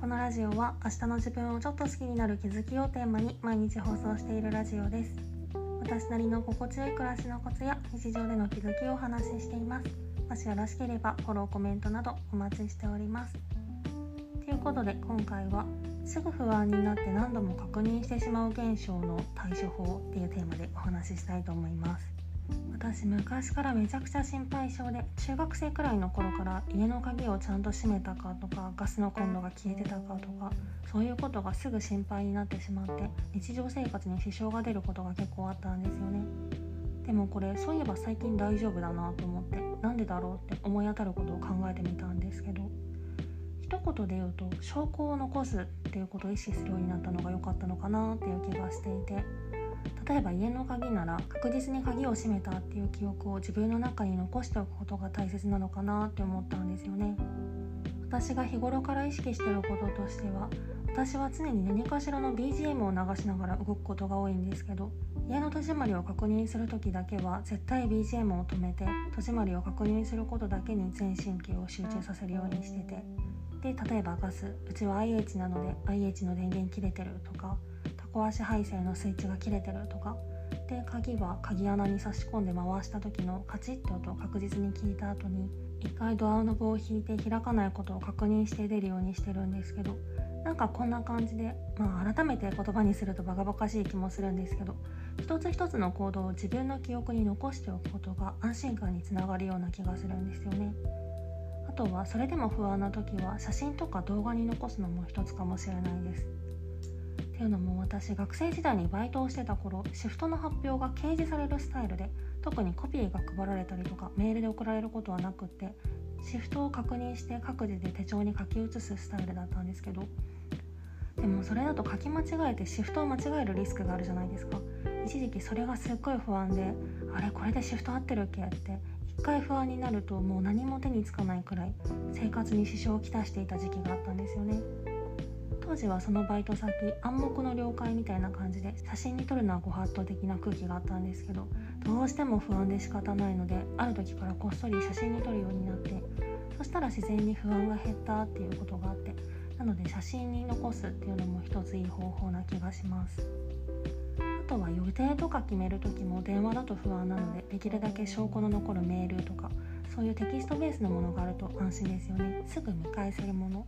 このラジオは明日の自分をちょっと好きになる気づきをテーマに毎日放送しているラジオです。私なりの心地よい暮らしのコツや日常での気づきをお話ししています。もしよろしければフォローコメントなどお待ちしております。ということで今回はすぐ不安になって何度も確認してしまう現象の対処法っていうテーマでお話ししたいと思います。私昔からめちゃくちゃ心配性で中学生くらいの頃から家の鍵をちゃんと閉めたかとかガスのコンロが消えてたかとかそういうことがすぐ心配になってしまって日常生活に支障が出ることが結構あったんですよね。でもこれそういえば最近大丈夫だなと思ってなんでだろうって思い当たることを考えてみたんですけど一言で言うと証拠を残すっていうことを意識するようになったのが良かったのかなっていう気がしていて例えば家の鍵なら確実に鍵を閉めたっていう記憶を自分の中に残しておくことが大切なのかなって思ったんですよね。私が日頃から意識してることとしては私は常に何かしらの BGM を流しながら動くことが多いんですけど家の戸締まりを確認する時だけは絶対 BGM を止めて戸締まりを確認することだけに全神経を集中させるようにしてて。で例えばガスうちは IH なので IH の電源切れてるとかコ足配線のスイッチが切れてるとか。で鍵は鍵穴に差し込んで回した時のカチッって音を確実に聞いた後に一回ドアノブを引いて開かないことを確認して出るようにしてるんですけどなんかこんな感じでまあ改めて言葉にするとバカバカしい気もするんですけど一つ一つの行動を自分の記憶に残しておくことが安心感につながるような気がするんですよね。あとはそれでも不安な時は写真とか動画に残すのも一つかもしれないです。っていうのも私学生時代にバイトをしてた頃シフトの発表が掲示されるスタイルで特にコピーが配られたりとかメールで送られることはなくってシフトを確認して各自で手帳に書き写すスタイルだったんですけどでもそれだと書き間違えてシフトを間違えるリスクがあるじゃないですか。一時期それがすっごい不安であれこれでシフト合ってるっけって一回不安になるともう何も手につかないくらい生活に支障をきたしていた時期があったんですよね。当時はそのバイト先暗黙の了解みたいな感じで写真に撮るのはご法度的な空気があったんですけどどうしても不安で仕方ないのである時からこっそり写真に撮るようになってそしたら自然に不安が減ったっていうことがあってなので写真に残すっていうのも一ついい方法な気がします。あとは予定とか決める時も電話だと不安なのでできるだけ証拠の残るメールとかそういうテキストベースのものがあると安心ですよね。すぐ見返せるもの。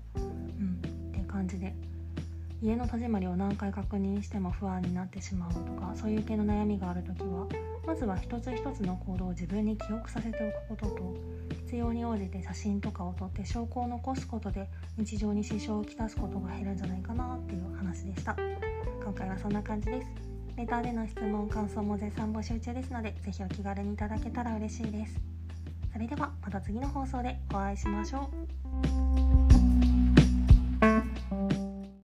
家の戸締まりを何回確認しても不安になってしまうとかそういう系の悩みがある時はまずは一つ一つの行動を自分に記憶させておくことと必要に応じて写真とかを撮って証拠を残すことで日常に支障をきたすことが減るんじゃないかなっていう話でした。今回はそんな感じです。レターでの質問感想も絶賛募集中ですので是非お気軽にいただけたら嬉しいです。それではまた次の放送でお会いしましょう。